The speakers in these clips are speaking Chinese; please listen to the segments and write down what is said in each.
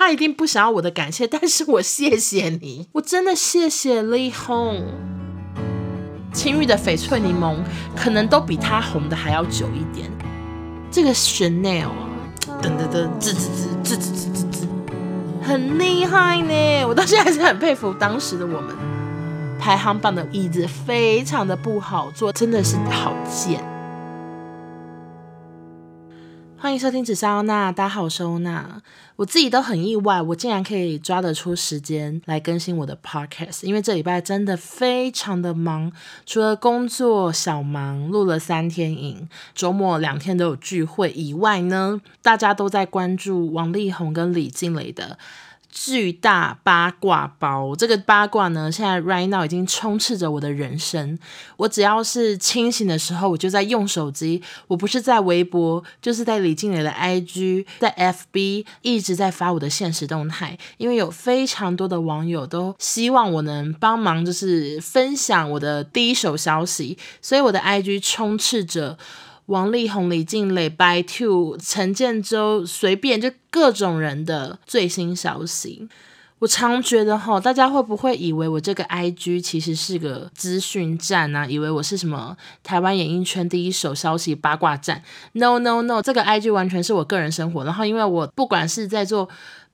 他一定不想要我的感谢，但是我谢谢你，我真的谢谢力宏。青玉的翡翠柠檬可能都比他红的还要久一点。这个 Chanel 啊，噔噔噔，吱吱吱，吱吱吱吱吱，很厉害呢。我到现在还是很佩服当时的我们。排行榜的椅子非常的不好坐，真的是好贱。欢迎收听紫砂欧娜，大家好，我是欧娜。我自己都很意外，我竟然可以抓得出时间来更新我的 podcast，因为这礼拜真的非常的忙，除了工作小忙，录了三天影，周末两天都有聚会以外呢，大家都在关注王力宏跟李静蕾的。巨大八卦包，这个八卦呢，现在 right now 已经充斥着我的人生。我只要是清醒的时候，我就在用手机，我不是在微博，就是在李静蕾的 IG，在 FB 一直在发我的现实动态，因为有非常多的网友都希望我能帮忙，就是分享我的第一手消息，所以我的 IG 充斥着。王力宏、李静蕾、白兔、陈建州，随便就各种人的最新消息。我常觉得哈，大家会不会以为我这个 IG 其实是个资讯站啊？以为我是什么台湾演艺圈第一手消息八卦站？No No No，这个 IG 完全是我个人生活。然后因为我不管是在做。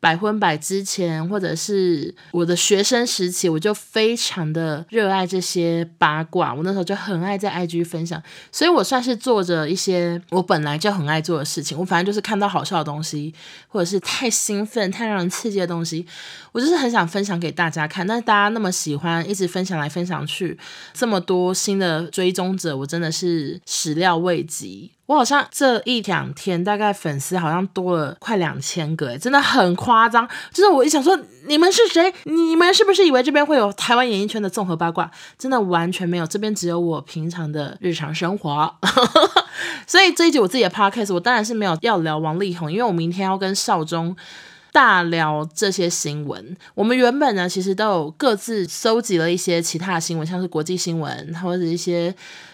百分百之前，或者是我的学生时期，我就非常的热爱这些八卦。我那时候就很爱在 IG 分享，所以我算是做着一些我本来就很爱做的事情。我反正就是看到好笑的东西，或者是太兴奋、太让人刺激的东西，我就是很想分享给大家看。但是大家那么喜欢，一直分享来分享去，这么多新的追踪者，我真的是始料未及。我好像这一两天大概粉丝好像多了快两千个，诶，真的很夸张。就是我一想说，你们是谁？你们是不是以为这边会有台湾演艺圈的综合八卦？真的完全没有，这边只有我平常的日常生活。所以这一集我自己的 podcast，我当然是没有要聊王力宏，因为我明天要跟少中大聊这些新闻。我们原本呢，其实都有各自搜集了一些其他的新闻，像是国际新闻或者一些。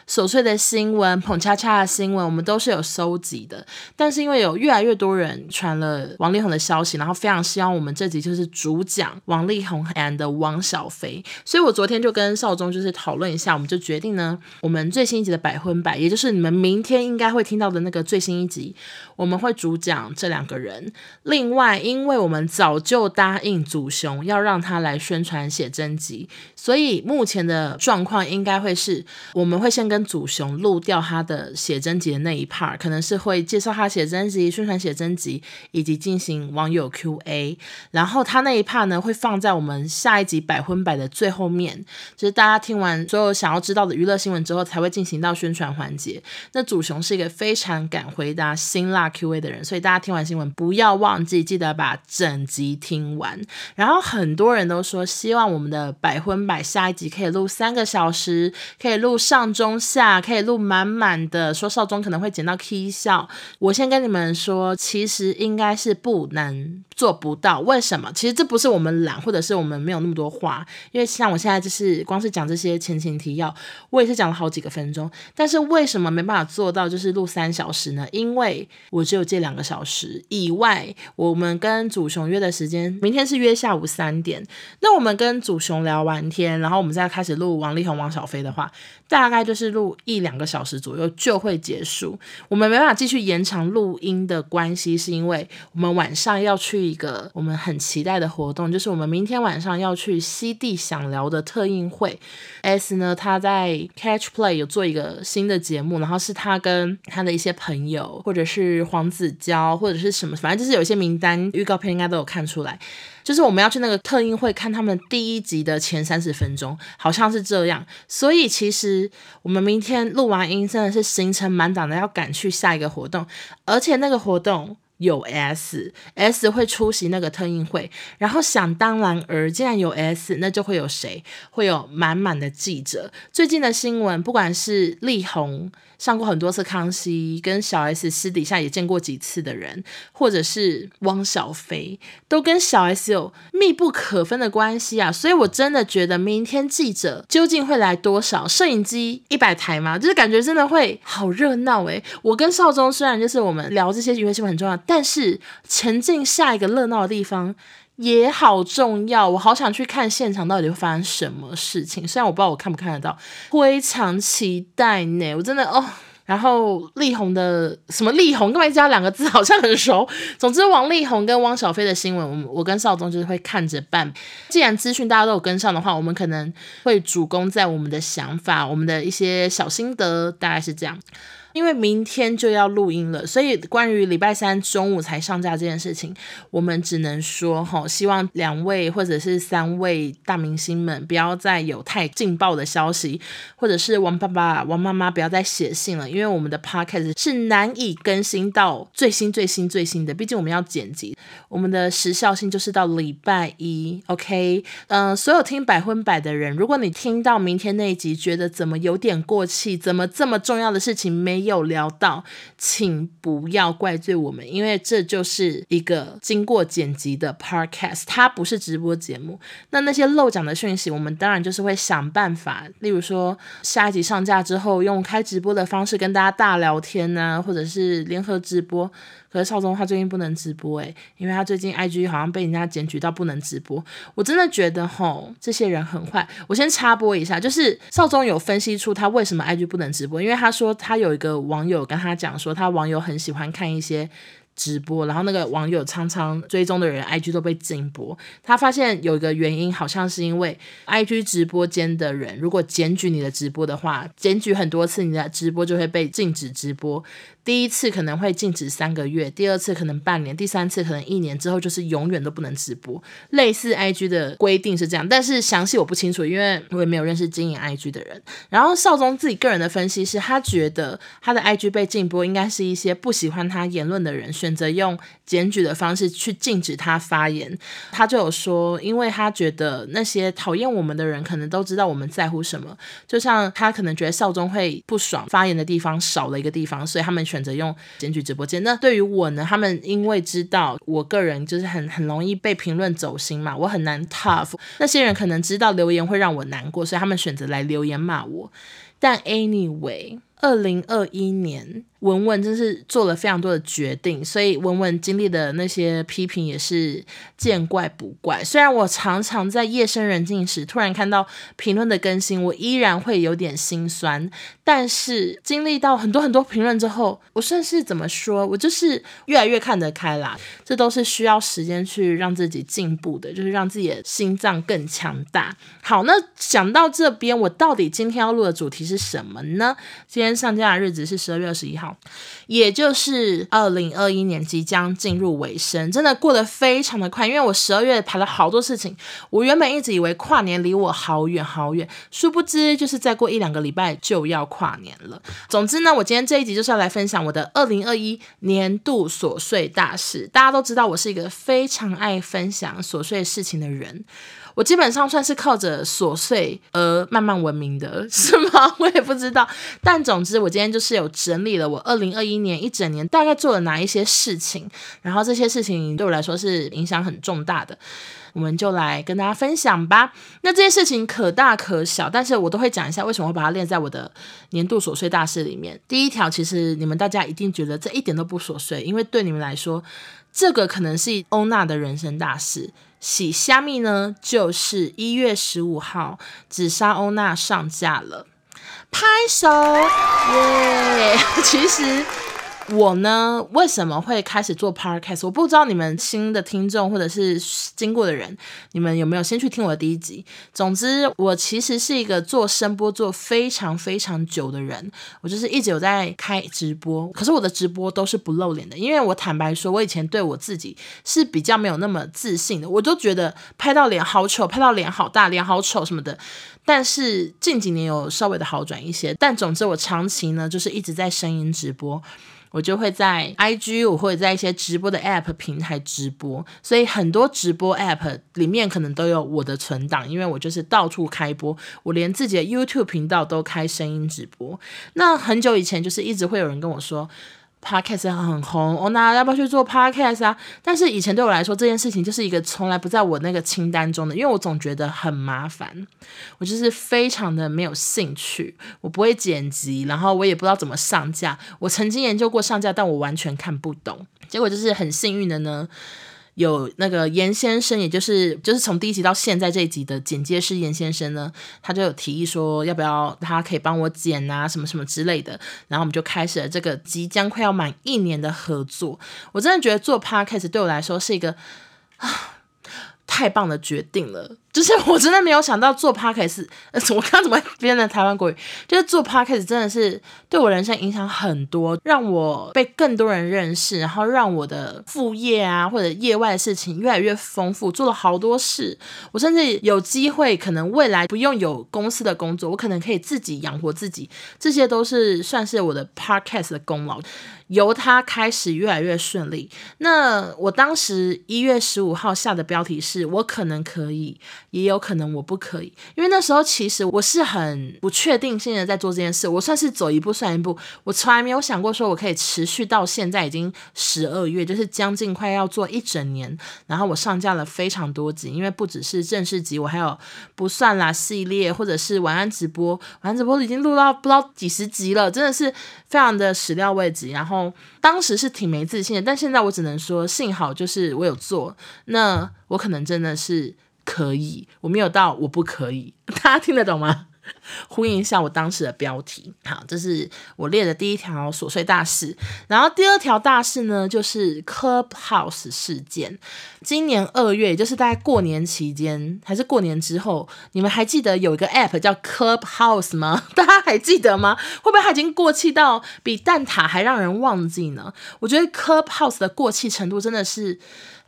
琐碎的新闻，捧恰恰的新闻，我们都是有收集的。但是因为有越来越多人传了王力宏的消息，然后非常希望我们这集就是主讲王力宏 and 王小飞，所以我昨天就跟少中就是讨论一下，我们就决定呢，我们最新一集的百分百，也就是你们明天应该会听到的那个最新一集，我们会主讲这两个人。另外，因为我们早就答应祖雄要让他来宣传写真集，所以目前的状况应该会是，我们会先。跟祖雄录掉他的写真集的那一 part，可能是会介绍他写真集、宣传写真集，以及进行网友 Q&A。然后他那一 part 呢，会放在我们下一集百分百的最后面，就是大家听完所有想要知道的娱乐新闻之后，才会进行到宣传环节。那祖雄是一个非常敢回答辛辣 Q&A 的人，所以大家听完新闻不要忘记记得把整集听完。然后很多人都说希望我们的百分百下一集可以录三个小时，可以录上中。下可以录满满的，说少中可能会剪到 k 笑。我先跟你们说，其实应该是不能做不到。为什么？其实这不是我们懒，或者是我们没有那么多话。因为像我现在就是光是讲这些前情提要，我也是讲了好几个分钟。但是为什么没办法做到就是录三小时呢？因为我只有这两个小时以外，我们跟祖雄约的时间，明天是约下午三点。那我们跟祖雄聊完天，然后我们再开始录王力宏、王小菲的话，大概就是。录一两个小时左右就会结束，我们没办法继续延长录音的关系，是因为我们晚上要去一个我们很期待的活动，就是我们明天晚上要去西地想聊的特映会。S 呢，他在 Catch Play 有做一个新的节目，然后是他跟他的一些朋友，或者是黄子佼，或者是什么，反正就是有一些名单，预告片应该都有看出来。就是我们要去那个特映会看他们第一集的前三十分钟，好像是这样。所以其实我们明天录完音，真的是行程满档的，要赶去下一个活动，而且那个活动有 S，S 会出席那个特映会。然后想当然而，既然有 S，那就会有谁？会有满满的记者。最近的新闻，不管是力宏。上过很多次康熙，跟小 S 私底下也见过几次的人，或者是汪小菲，都跟小 S 有密不可分的关系啊！所以我真的觉得明天记者究竟会来多少？摄影机一百台吗？就是感觉真的会好热闹诶。我跟少宗虽然就是我们聊这些娱乐新闻很重要，但是前进下一个热闹的地方也好重要。我好想去看现场到底会发生什么事情，虽然我不知道我看不看得到，非常期待呢。我真的哦。然后力宏的什么力宏，干嘛加两个字，好像很熟。总之，王力宏跟汪小菲的新闻，我我跟少宗就是会看着办。既然资讯大家都有跟上的话，我们可能会主攻在我们的想法，我们的一些小心得，大概是这样。因为明天就要录音了，所以关于礼拜三中午才上架这件事情，我们只能说哈，希望两位或者是三位大明星们不要再有太劲爆的消息，或者是王爸爸、王妈妈不要再写信了，因为我们的 podcast 是难以更新到最新、最新、最新的，毕竟我们要剪辑，我们的时效性就是到礼拜一。OK，嗯、所有听百分百的人，如果你听到明天那一集觉得怎么有点过气，怎么这么重要的事情没有聊到，请不要怪罪我们，因为这就是一个经过剪辑的 podcast，它不是直播节目。那那些漏讲的讯息，我们当然就是会想办法，例如说下一集上架之后，用开直播的方式跟大家大聊天啊，或者是联合直播。可是少宗他最近不能直播诶，因为他最近 IG 好像被人家检举到不能直播。我真的觉得吼，这些人很坏。我先插播一下，就是少宗有分析出他为什么 IG 不能直播，因为他说他有一个网友跟他讲说，他网友很喜欢看一些。直播，然后那个网友常常追踪的人，IG 都被禁播。他发现有一个原因，好像是因为 IG 直播间的人，如果检举你的直播的话，检举很多次，你的直播就会被禁止直播。第一次可能会禁止三个月，第二次可能半年，第三次可能一年之后就是永远都不能直播。类似 IG 的规定是这样，但是详细我不清楚，因为我也没有认识经营 IG 的人。然后少宗自己个人的分析是，他觉得他的 IG 被禁播，应该是一些不喜欢他言论的人选择用检举的方式去禁止他发言。他就有说，因为他觉得那些讨厌我们的人可能都知道我们在乎什么，就像他可能觉得少中会不爽发言的地方少了一个地方，所以他们。选择用检举直播间。那对于我呢？他们因为知道我个人就是很很容易被评论走心嘛，我很难 tough。那些人可能知道留言会让我难过，所以他们选择来留言骂我。但 anyway，二零二一年。文文真是做了非常多的决定，所以文文经历的那些批评也是见怪不怪。虽然我常常在夜深人静时突然看到评论的更新，我依然会有点心酸。但是经历到很多很多评论之后，我算是怎么说？我就是越来越看得开啦。这都是需要时间去让自己进步的，就是让自己的心脏更强大。好，那讲到这边，我到底今天要录的主题是什么呢？今天上架的日子是十二月二十一号。也就是二零二一年即将进入尾声，真的过得非常的快。因为我十二月排了好多事情，我原本一直以为跨年离我好远好远，殊不知就是再过一两个礼拜就要跨年了。总之呢，我今天这一集就是要来分享我的二零二一年度琐碎大事。大家都知道我是一个非常爱分享琐碎事情的人。我基本上算是靠着琐碎而慢慢闻名的，是吗？我也不知道。但总之，我今天就是有整理了我二零二一年一整年大概做了哪一些事情，然后这些事情对我来说是影响很重大的，我们就来跟大家分享吧。那这些事情可大可小，但是我都会讲一下为什么会把它列在我的年度琐碎大事里面。第一条，其实你们大家一定觉得这一点都不琐碎，因为对你们来说，这个可能是欧娜的人生大事。喜虾米呢，就是一月十五号，紫砂欧娜上架了，拍手耶！其实。我呢，为什么会开始做 podcast？我不知道你们新的听众或者是经过的人，你们有没有先去听我的第一集？总之，我其实是一个做声播做非常非常久的人，我就是一直有在开直播，可是我的直播都是不露脸的，因为我坦白说，我以前对我自己是比较没有那么自信的，我都觉得拍到脸好丑，拍到脸好大，脸好丑什么的。但是近几年有稍微的好转一些，但总之我长期呢就是一直在声音直播。我就会在 IG，我会在一些直播的 App 平台直播，所以很多直播 App 里面可能都有我的存档，因为我就是到处开播，我连自己的 YouTube 频道都开声音直播。那很久以前就是一直会有人跟我说，Podcast 很红，哦，那要不要去做 Podcast 啊？但是以前对我来说，这件事情就是一个从来不在我那个清单中的，因为我总觉得很麻烦，我就是非常的没有兴趣，我不会剪辑，然后我也不知道怎么上架。我曾经研究过上架，但我完全看不懂。结果就是很幸运的呢。有那个严先生，也就是就是从第一集到现在这一集的剪接师严先生呢，他就有提议说，要不要他可以帮我剪啊，什么什么之类的。然后我们就开始了这个即将快要满一年的合作。我真的觉得做 podcast 对我来说是一个啊。太棒的决定了，就是我真的没有想到做 podcast，我刚怎么变成台湾国语？就是做 podcast 真的是对我人生影响很多，让我被更多人认识，然后让我的副业啊或者业外的事情越来越丰富，做了好多事。我甚至有机会，可能未来不用有公司的工作，我可能可以自己养活自己，这些都是算是我的 podcast 的功劳。由他开始越来越顺利。那我当时一月十五号下的标题是“我可能可以，也有可能我不可以”，因为那时候其实我是很不确定性的在做这件事。我算是走一步算一步，我从来没有想过说我可以持续到现在已经十二月，就是将近快要做一整年。然后我上架了非常多集，因为不只是正式集，我还有不算啦系列，或者是晚安直播，晚安直播已经录到不知道几十集了，真的是非常的始料未及。然后。当时是挺没自信的，但现在我只能说，幸好就是我有做，那我可能真的是可以，我没有到我不可以，大家听得懂吗？呼应一下我当时的标题，好，这是我列的第一条琐碎大事。然后第二条大事呢，就是 Clubhouse 事件。今年二月，也就是大概过年期间，还是过年之后，你们还记得有一个 App 叫 Clubhouse 吗？大家还记得吗？会不会它已经过气到比蛋挞还让人忘记呢？我觉得 Clubhouse 的过气程度真的是。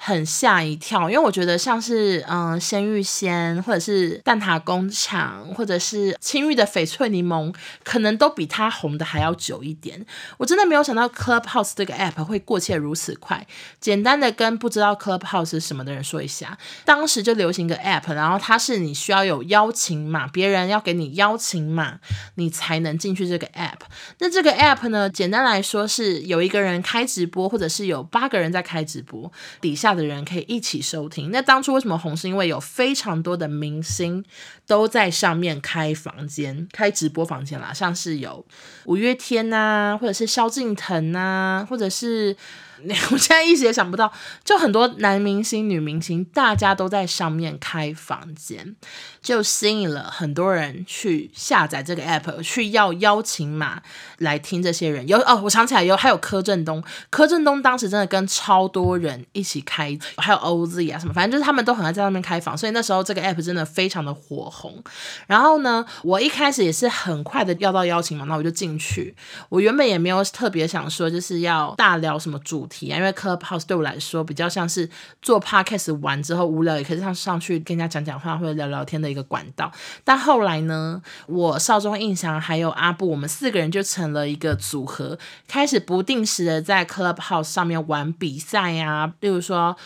很吓一跳，因为我觉得像是嗯鲜芋仙，或者是蛋挞工厂，或者是青玉的翡翠柠檬，可能都比它红的还要久一点。我真的没有想到 Clubhouse 这个 app 会过气如此快。简单的跟不知道 Clubhouse 是什么的人说一下，当时就流行个 app，然后它是你需要有邀请码，别人要给你邀请码，你才能进去这个 app。那这个 app 呢，简单来说是有一个人开直播，或者是有八个人在开直播，底下。的人可以一起收听。那当初为什么红？是因为有非常多的明星都在上面开房间、开直播房间啦，像是有五月天呐、啊，或者是萧敬腾呐、啊，或者是。我现在一时也想不到，就很多男明星、女明星，大家都在上面开房间，就吸引了很多人去下载这个 app，去要邀请码来听这些人。有哦，我想起来有，还有柯震东，柯震东当时真的跟超多人一起开，还有 OZ 啊什么，反正就是他们都很爱在上面开房，所以那时候这个 app 真的非常的火红。然后呢，我一开始也是很快的要到邀请码，那我就进去。我原本也没有特别想说就是要大聊什么主题。因为 Clubhouse 对我来说比较像是做 Podcast 完之后无聊也可以上上去跟人家讲讲话或者聊聊天的一个管道。但后来呢，我少中印象还有阿布，我们四个人就成了一个组合，开始不定时的在 Clubhouse 上面玩比赛呀，例如说。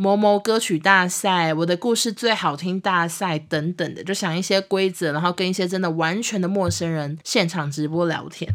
某某歌曲大赛，我的故事最好听大赛等等的，就想一些规则，然后跟一些真的完全的陌生人现场直播聊天。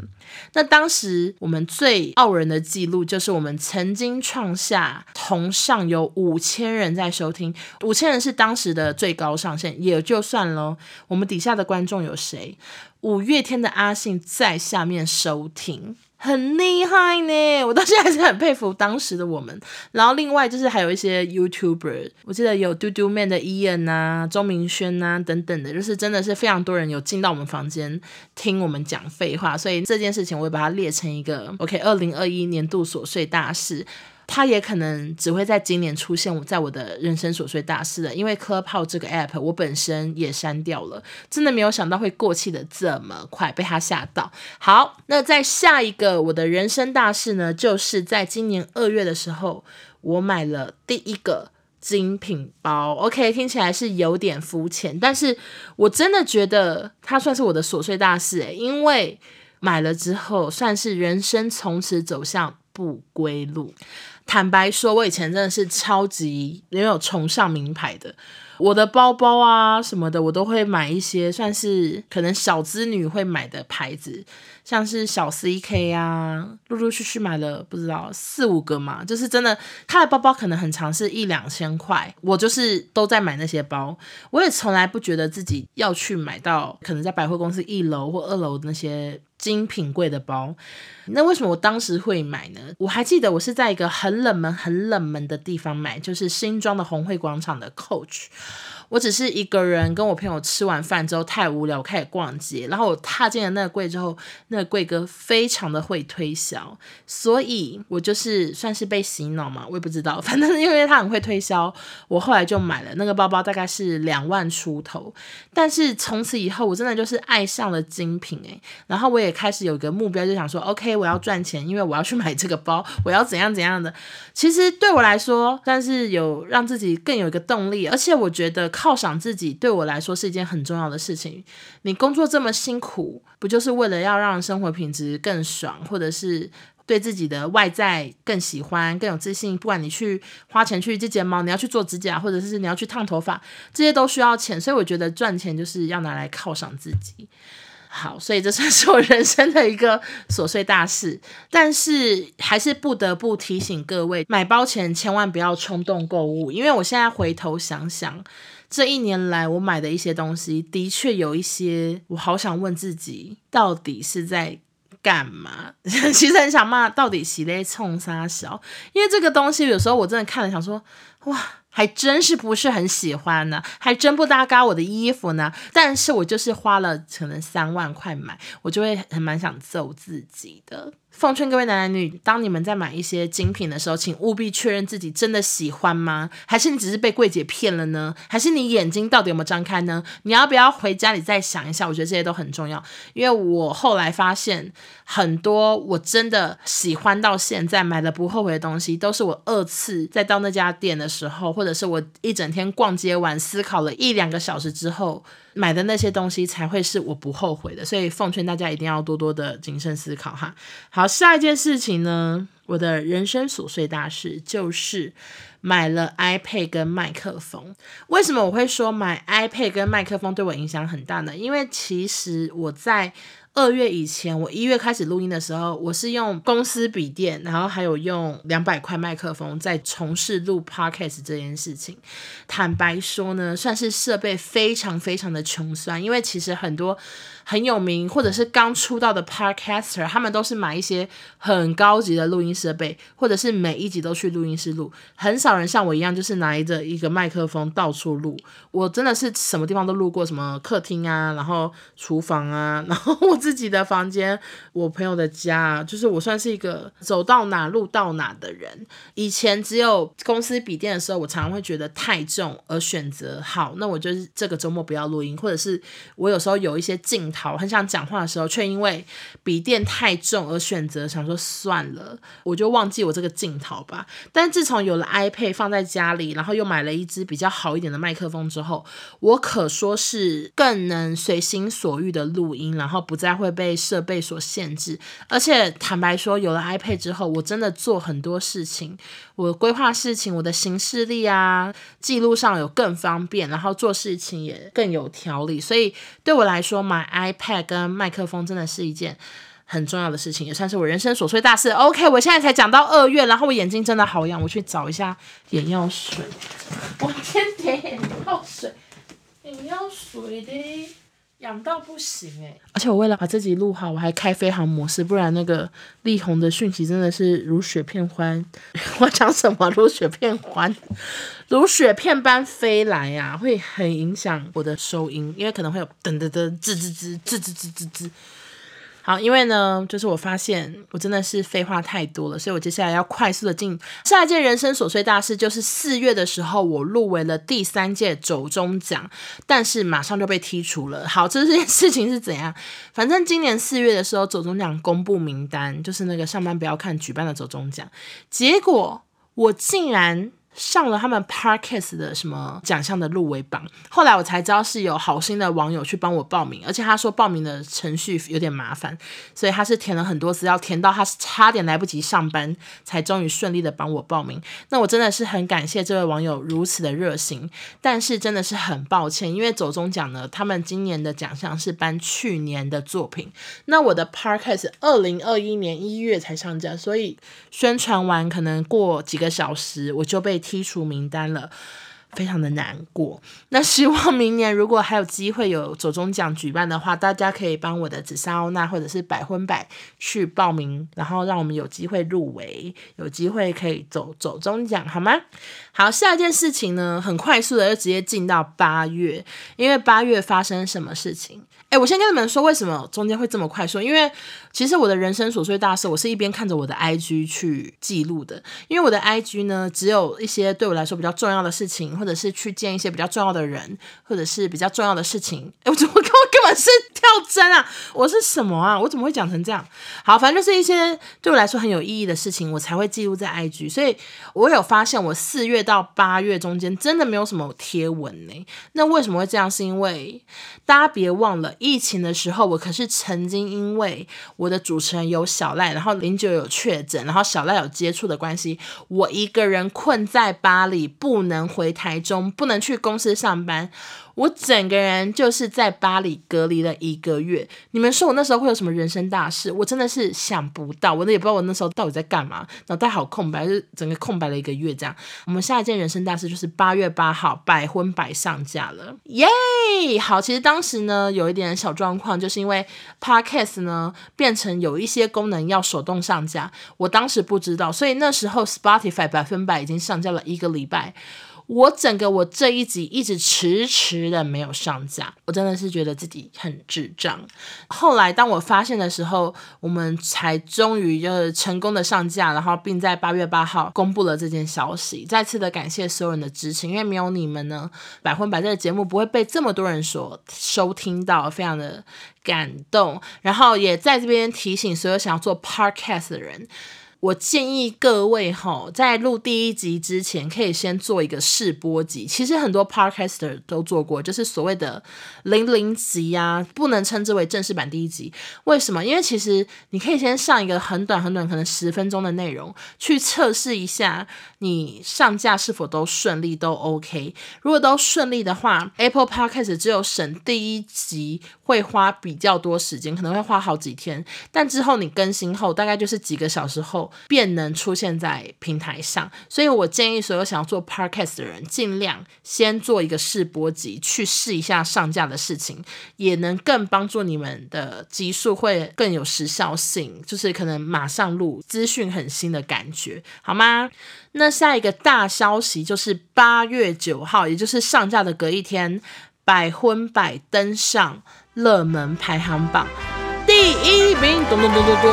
那当时我们最傲人的记录，就是我们曾经创下同上有五千人在收听，五千人是当时的最高上限，也就算了。我们底下的观众有谁？五月天的阿信在下面收听。很厉害呢，我到现在还是很佩服当时的我们。然后另外就是还有一些 YouTuber，我记得有嘟嘟 man 的 Ian 啊、钟明轩啊等等的，就是真的是非常多人有进到我们房间听我们讲废话，所以这件事情我会把它列成一个 OK 二零二一年度琐碎大事。它也可能只会在今年出现我在我的人生琐碎大事了，因为 Clubhouse 这个 app 我本身也删掉了，真的没有想到会过气的这么快，被它吓到。好，那在下一个我的人生大事呢，就是在今年二月的时候，我买了第一个精品包。OK，听起来是有点肤浅，但是我真的觉得它算是我的琐碎大事诶，因为买了之后，算是人生从此走向不归路。坦白说，我以前真的是超级没有崇尚名牌的。我的包包啊什么的，我都会买一些算是可能小资女会买的牌子，像是小 CK 啊，陆陆续续买了不知道四五个嘛，就是真的，它的包包可能很常是一两千块，我就是都在买那些包，我也从来不觉得自己要去买到可能在百货公司一楼或二楼的那些。精品贵的包，那为什么我当时会买呢？我还记得我是在一个很冷门、很冷门的地方买，就是新庄的红会广场的 Coach。我只是一个人跟我朋友吃完饭之后太无聊，我开始逛街，然后我踏进了那个柜之后，那个柜哥非常的会推销，所以我就是算是被洗脑嘛，我也不知道，反正因为他很会推销，我后来就买了那个包包，大概是两万出头。但是从此以后，我真的就是爱上了精品诶、然后我也开始有个目标，就想说，OK，我要赚钱，因为我要去买这个包，我要怎样怎样的。其实对我来说，但是有让自己更有一个动力，而且我觉得。犒赏自己对我来说是一件很重要的事情。你工作这么辛苦，不就是为了要让生活品质更爽，或者是对自己的外在更喜欢、更有自信？不管你去花钱去接睫毛，你要去做指甲，或者是你要去烫头发，这些都需要钱。所以我觉得赚钱就是要拿来犒赏自己。好，所以这算是我人生的一个琐碎大事，但是还是不得不提醒各位，买包前千万不要冲动购物，因为我现在回头想想。这一年来，我买的一些东西，的确有一些，我好想问自己，到底是在干嘛？其实很想骂，到底谁在冲杀小？因为这个东西，有时候我真的看了，想说，哇，还真是不是很喜欢呢，还真不搭嘎我的衣服呢。但是我就是花了可能三万块买，我就会很蛮想揍自己的。奉劝各位男男女，当你们在买一些精品的时候，请务必确认自己真的喜欢吗？还是你只是被柜姐骗了呢？还是你眼睛到底有没有张开呢？你要不要回家里再想一下？我觉得这些都很重要，因为我后来发现很多我真的喜欢到现在买了不后悔的东西，都是我二次再到那家店的时候，或或者是我一整天逛街完思考了一两个小时之后。买的那些东西才会是我不后悔的，所以奉劝大家一定要多多的谨慎思考哈。好，下一件事情呢，我的人生琐碎大事就是买了 iPad 跟麦克风。为什么我会说买 iPad 跟麦克风对我影响很大呢？因为其实我在。二月以前，我一月开始录音的时候，我是用公司笔电，然后还有用两百块麦克风在从事录 podcast 这件事情。坦白说呢，算是设备非常非常的穷酸，因为其实很多。很有名，或者是刚出道的 Podcaster，他们都是买一些很高级的录音设备，或者是每一集都去录音室录。很少人像我一样，就是拿着一个麦克风到处录。我真的是什么地方都录过，什么客厅啊，然后厨房啊，然后 我自己的房间，我朋友的家，就是我算是一个走到哪录到哪的人。以前只有公司笔电的时候，我常常会觉得太重，而选择好，那我就是这个周末不要录音，或者是我有时候有一些镜。头，很想讲话的时候，却因为笔电太重而选择想说算了，我就忘记我这个镜头吧。但自从有了 iPad 放在家里，然后又买了一支比较好一点的麦克风之后，我可说是更能随心所欲的录音，然后不再会被设备所限制。而且坦白说，有了 iPad 之后，我真的做很多事情，我规划事情，我的行事历啊，记录上有更方便，然后做事情也更有条理。所以对我来说，买 iPad 跟麦克风真的是一件很重要的事情，也算是我人生琐碎大事。OK，我现在才讲到二月，然后我眼睛真的好痒，我去找一下眼药水。我天天眼药水，眼药水的痒到不行哎！而且我为了把自己录好，我还开飞行模式，不然那个力宏的讯息真的是如雪片欢。我讲什么？如雪片欢。如雪片般飞来呀、会很影响我的收音，因为可能会有噔噔噔、吱吱吱、吱吱吱吱吱。好，因为呢，就是我发现我真的是废话太多了，所以我接下来要快速的进下一件人生琐碎大事，就是四月的时候我入围了第三届走中奖，但是马上就被剔除了。好，这件事情是怎样？反正今年四月的时候，走中奖公布名单，就是那个上班不要看举办的走中奖，结果我竟然。上了他们 Podcast 的什么奖项的入围榜。后来我才知道是有好心的网友去帮我报名，而且他说报名的程序有点麻烦，所以他是填了很多资料，填到他是差点来不及上班，才终于顺利的帮我报名。那我真的是很感谢这位网友如此的热心，但是真的是很抱歉，因为走中奖呢，他们今年的奖项是颁去年的作品，那我的 Podcast 二零二一年一月才上架，所以宣传完可能过几个小时我就被剔除名单了。非常的难过。那希望明年如果还有机会有走中奖举办的话，大家可以帮我的紫砂欧娜或者是百分百去报名，然后让我们有机会入围，有机会可以走走中奖，好吗？好，下一件事情呢，很快速的就直接进到八月，因为八月发生什么事情？哎，我先跟你们说为什么中间会这么快速，因为其实我的人生琐碎大事，我是一边看着我的 IG 去记录的，因为我的 IG 呢，只有一些对我来说比较重要的事情。或者是去见一些比较重要的人，或者是比较重要的事情。哎，我怎么是跳针啊？我是什么啊？我怎么会讲成这样？好，反正就是一些对我来说很有意义的事情，我才会记录在 IG。所以我有发现，我四月到八月中间真的没有什么贴文呢。那为什么会这样？是因为大家别忘了，疫情的时候，我可是曾经因为我的主持人有小赖，然后零九有确诊，然后小赖有接触的关系，我一个人困在巴黎，不能回台。台中不能去公司上班，我整个人就是在巴黎隔离了一个月。你们说我那时候会有什么人生大事？我真的是想不到，我也不知道我那时候到底在干嘛，脑袋好空白，就整个空白了一个月这样。我们下一件人生大事就是八月八号百分百上架了，耶、好，其实当时呢有一点小状况，就是因为 Podcast 呢变成有一些功能要手动上架，我当时不知道，所以那时候 Spotify 百分百已经上架了一个礼拜。我整个我这一集一直迟迟的没有上架，我真的是觉得自己很智障。后来当我发现的时候，我们才终于就是成功的上架，然后并在八月八号公布了这件消息。再次的感谢所有人的支持，因为没有你们呢，百分百这个节目不会被这么多人所收听到，非常的感动。然后也在这边提醒所有想要做 Podcast 的人。我建议各位哈，在录第一集之前，可以先做一个试播集。其实很多 podcaster 都做过，就是所谓的零零集啊，不能称之为正式版第一集。为什么？因为其实你可以先上一个很短很短，可能十分钟的内容，去测试一下你上架是否都顺利，都 OK。如果都顺利的话，Apple Podcast 只有审第一集会花比较多时间，可能会花好几天，但之后你更新后，大概就是几个小时后。便能出现在平台上，所以我建议所有想要做 podcast 的人，尽量先做一个试播集，去试一下上架的事情，也能更帮助你们的集数会更有时效性，就是可能马上录，资讯很新的感觉，好吗？那下一个大消息就是八月九号，也就是上架的隔一天，百分百登上热门排行榜第一名，咚咚咚咚咚。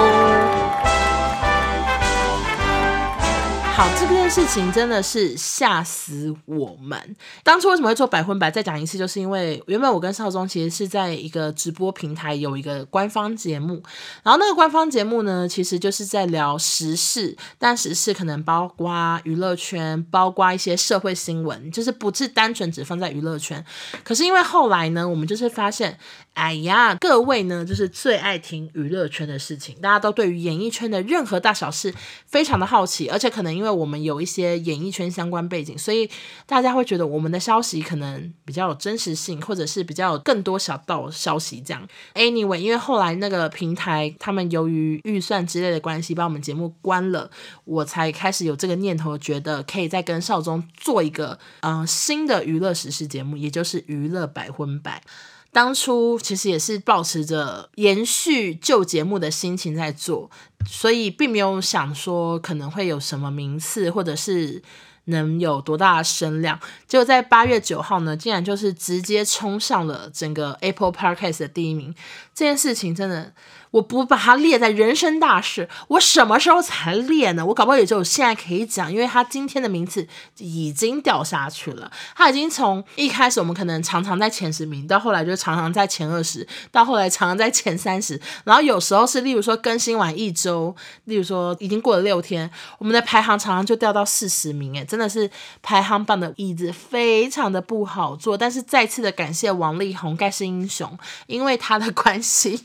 好，这件事情真的是吓死我们。当初为什么会做百分百？再讲一次，就是因为原本我跟少宗其实是在一个直播平台有一个官方节目，然后那个官方节目呢，其实就是在聊时事，但时事可能包括娱乐圈，包括一些社会新闻，就是不是单纯只放在娱乐圈。可是因为后来呢，我们就是发现。哎呀，各位呢，就是最爱听娱乐圈的事情，大家都对于演艺圈的任何大小事非常的好奇，而且可能因为我们有一些演艺圈相关背景，所以大家会觉得我们的消息可能比较有真实性，或者是比较有更多小道消息这样。Anyway，因为后来那个平台他们由于预算之类的关系，把我们节目关了，我才开始有这个念头，觉得可以再跟少宗做一个嗯、新的娱乐时事节目，也就是娱乐百分百。当初其实也是抱持着延续旧节目的心情在做，所以并没有想说可能会有什么名次，或者是能有多大的声量。结果在八月九号呢，竟然就是直接冲上了整个 Apple Podcast 的第一名。这件事情真的，我不把它列在人生大事，我什么时候才列呢？我搞不好也就现在可以讲，因为他今天的名次已经掉下去了。他已经从一开始我们可能常常在前十名，到后来就常常在前二十，到后来常常在前三十，然后有时候是例如说更新完一周，例如说已经过了六天，我们的排行常常就掉到四十名，诶，真的是排行榜的椅子非常的不好坐。但是再次的感谢王力宏，盖世英雄，因为他的关系。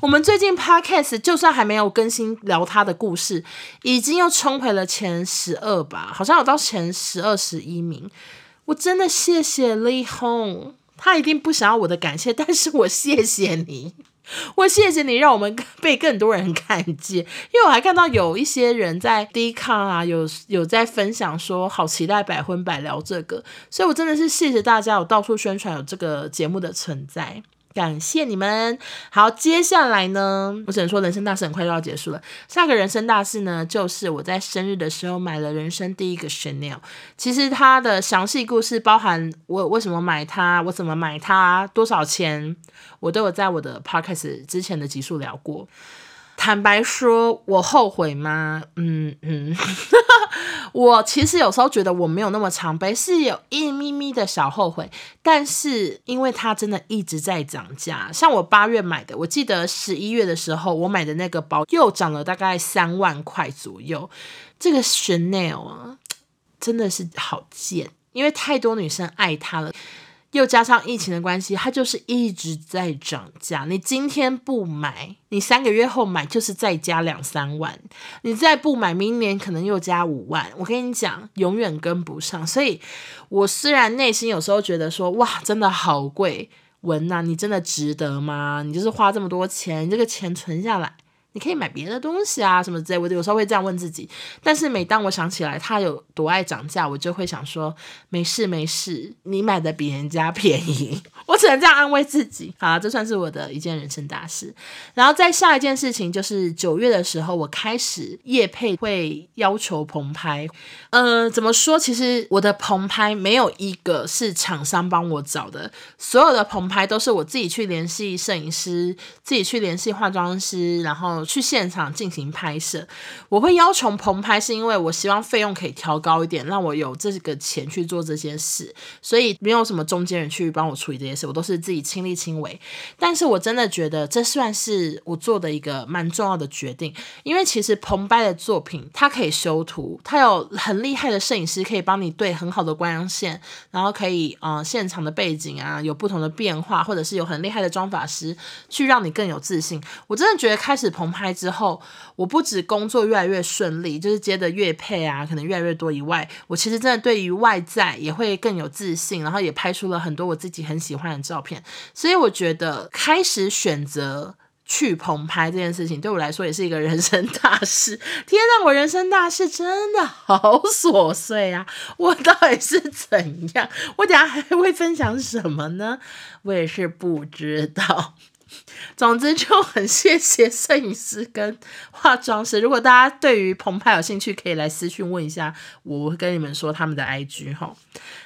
我们最近 podcast 就算还没有更新聊他的故事，已经又冲回了前十二吧，好像有到前十二十一名。我真的谢谢力宏，他一定不想要我的感谢，但是我谢谢你，我谢谢你让我们被更多人看见。因为我还看到有一些人在 Dcard 啊，有有在分享说好期待百分百聊这个，所以我真的是谢谢大家，有到处宣传有这个节目的存在。感谢你们。好，接下来呢，我只能说人生大事很快就要结束了。下个人生大事呢，就是我在生日的时候买了人生第一个 Chanel。其实它的详细故事，包含我为什么买它，我怎么买它，多少钱，我都有在我的 Podcast 之前的集数聊过。坦白说，我后悔吗？嗯嗯，我其实有时候觉得我没有那么常背，是有一咪咪的小后悔。但是因为它真的一直在涨价，像我八月买的，我记得十一月的时候我买的那个包又涨了大概三万块左右。这个 Chanel 啊，真的是好贱，因为太多女生爱它了。又加上疫情的关系，它就是一直在涨价。你今天不买，你三个月后买就是再加两三万。你再不买，明年可能又加五万。我跟你讲，永远跟不上。所以，我虽然内心有时候觉得说，哇，真的好贵，文呐，你真的值得吗？你就是花这么多钱，你这个钱存下来。你可以买别的东西啊，什么之类，我有时候会这样问自己。但是每当我想起来他有多爱涨价，我就会想说，没事没事，你买的比人家便宜。我只能这样安慰自己。好，这算是我的一件人生大事。然后再下一件事情就是九月的时候，我开始夜配会要求棚拍。呃，怎么说？其实我的棚拍没有一个是厂商帮我找的，所有的棚拍都是我自己去联系摄影师，自己去联系化妆师，然后。去现场进行拍摄，我会要求棚拍，是因为我希望费用可以调高一点，让我有这个钱去做这些事，所以没有什么中间人去帮我处理这些事，我都是自己亲力亲为。但是我真的觉得这算是我做的一个蛮重要的决定，因为其实棚拍的作品，它可以修图，它有很厉害的摄影师可以帮你对很好的光线，然后可以呃现场的背景啊有不同的变化，或者是有很厉害的妆发师去让你更有自信。我真的觉得开始棚。拍之后，我不止工作越来越顺利，就是接的业配啊，可能越来越多以外，我其实真的对于外在也会更有自信，然后也拍出了很多我自己很喜欢的照片。所以我觉得开始选择去棚拍这件事情，对我来说也是一个人生大事。天哪，我人生大事真的好琐碎啊！我到底是怎样？我等下还会分享什么呢？我也是不知道。总之就很谢谢摄影师跟化妆师。如果大家对于澎湃有兴趣，可以来私讯问一下，我会跟你们说他们的 IG 哈。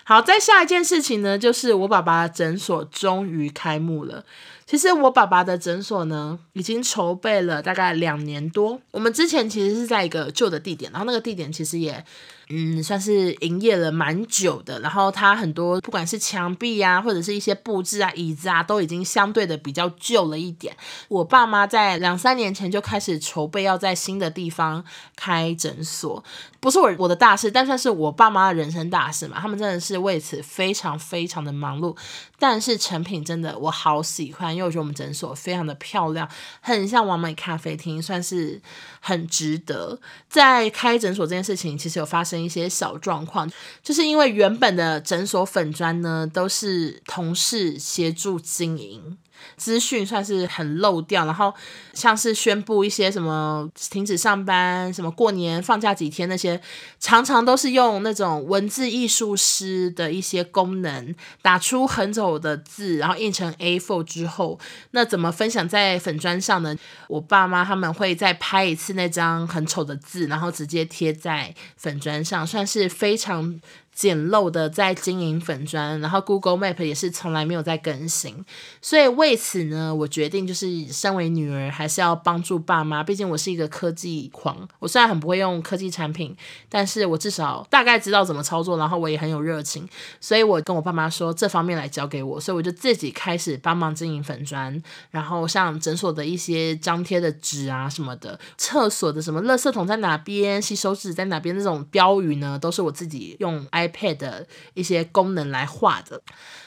好，再下一件事情呢，就是我爸爸的诊所终于开幕了。其实我爸爸的诊所呢，已经筹备了大概两年多。我们之前其实是在一个旧的地点，然后那个地点其实也。嗯，算是营业了蛮久的，然后它很多不管是墙壁啊，或者是一些布置啊、椅子啊，都已经相对的比较旧了一点。我爸妈在两三年前就开始筹备要在新的地方开诊所，不是我我的大事，但算是我爸妈的人生大事嘛。他们真的是为此非常非常的忙碌，但是成品真的我好喜欢，因为我觉得我们诊所非常的漂亮，很像完美咖啡厅，算是很值得。在开诊所这件事情，其实有发生。一些小状况，就是因为原本的诊所粉砖呢，都是同事协助经营。资讯算是很漏掉，然后像是宣布一些什么停止上班、什么过年放假几天那些，常常都是用那种文字艺术师的一些功能，打出很丑的字，然后印成 A4 之后，那怎么分享在粉砖上呢？我爸妈他们会再拍一次那张很丑的字，然后直接贴在粉砖上，算是非常。简陋的在经营粉砖，然后 Google Map 也是从来没有在更新，所以为此呢，我决定就是身为女儿还是要帮助爸妈，毕竟我是一个科技狂，我虽然很不会用科技产品，但是我至少大概知道怎么操作，然后我也很有热情，所以我跟我爸妈说这方面来交给我，所以我就自己开始帮忙经营粉砖，然后像诊所的一些张贴的纸啊什么的，厕所的什么垃圾桶在哪边，洗手纸在哪边，那种标语呢，都是我自己用 I iPad 的一些功能来画的。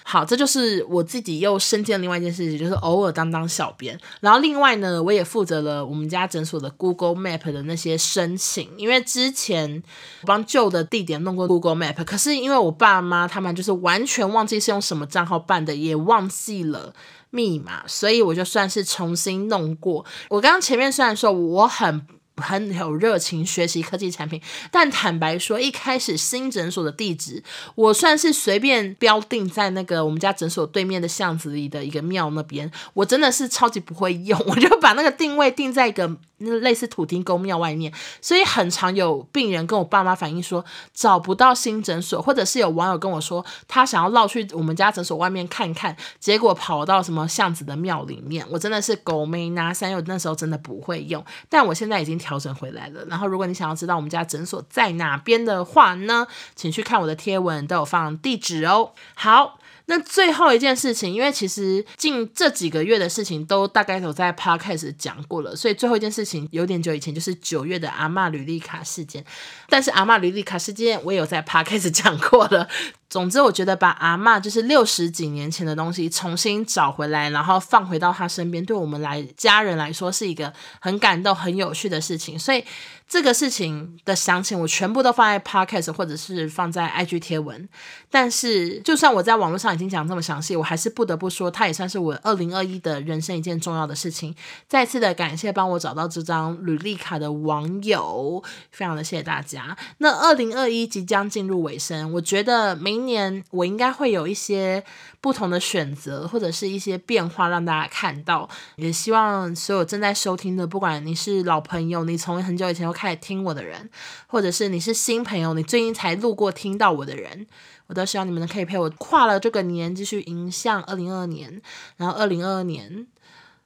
好，这就是我自己又身兼另外一件事情，就是偶尔当当小编。然后另外呢，我也负责了我们家诊所的 Google Map 的那些申请，因为之前我帮旧的地点弄过 Google Map，可是因为我爸妈他们就是完全忘记是用什么账号办的，也忘记了密码，所以我就算是重新弄过。我刚刚前面虽然说我很。很有热情学习科技产品，但坦白说，一开始新诊所的地址，我算是随便标定在那个我们家诊所对面的巷子里的一个庙那边，我真的是超级不会用，我就把那个定位定在一个。类似土地公庙外面，所以很常有病人跟我爸妈反映说找不到新诊所，或者是有网友跟我说他想要绕去我们家诊所外面看看，结果跑到什么巷子的庙里面。我真的是狗没拿三，因为那时候真的不会用，但我现在已经调整回来了。然后如果你想要知道我们家诊所在哪边的话呢，请去看我的贴文，都有放地址哦。好。那最后一件事情，因为其实近这几个月的事情都大概都在 Podcast 讲过了，所以最后一件事情有点久以前，就是九月的阿嬷履历卡事件。但是阿嬷履历卡事件我也有在 Podcast 讲过了。总之，我觉得把阿嬷就是六十几年前的东西重新找回来，然后放回到她身边，对我们来家人来说是一个很感动、很有趣的事情。所以这个事情的详情我全部都放在 Podcast 或者是放在 IG 贴文。但是，就算我在网络上已经讲这么详细，我还是不得不说，它也算是我二零二一的人生一件重要的事情。再次的感谢帮我找到这张履历卡的网友，非常的谢谢大家。那二零二一即将进入尾声，我觉得明今年我应该会有一些不同的选择，或者是一些变化让大家看到。也希望所有正在收听的，不管你是老朋友，你从很久以前就开始听我的人，或者是你是新朋友，你最近才路过听到我的人，我都希望你们可以陪我跨了这个年，继续迎向二零二二年，然后二零二二年。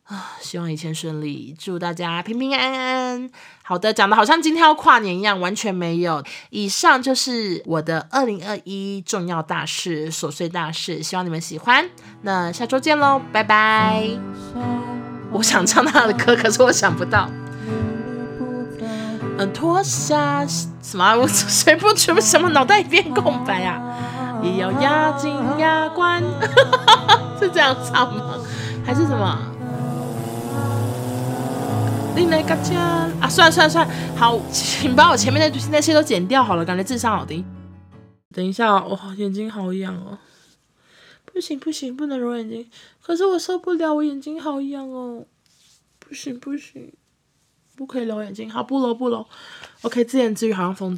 啊，希望一切顺利，祝大家平平安安。好的，讲的好像今天要跨年一样，完全没有。以上就是我的二零二一重要大事、琐碎大事，希望你们喜欢。那下周见喽，拜拜。我想唱他的歌，可是我想不到。嗯，脱下什么？我谁不出什么？脑袋一片空白啊！也要压紧牙关，是这样唱吗？还是什么？啊，算了算了算了，好，请把我前面那那些都剪掉好了，感觉智商好低。等一下，我、眼睛好痒哦，不行不行，不能揉眼睛，可是我受不了，我眼睛好痒哦，不行不行，不可以揉眼睛，好不揉不揉，OK，自言自语好像疯子。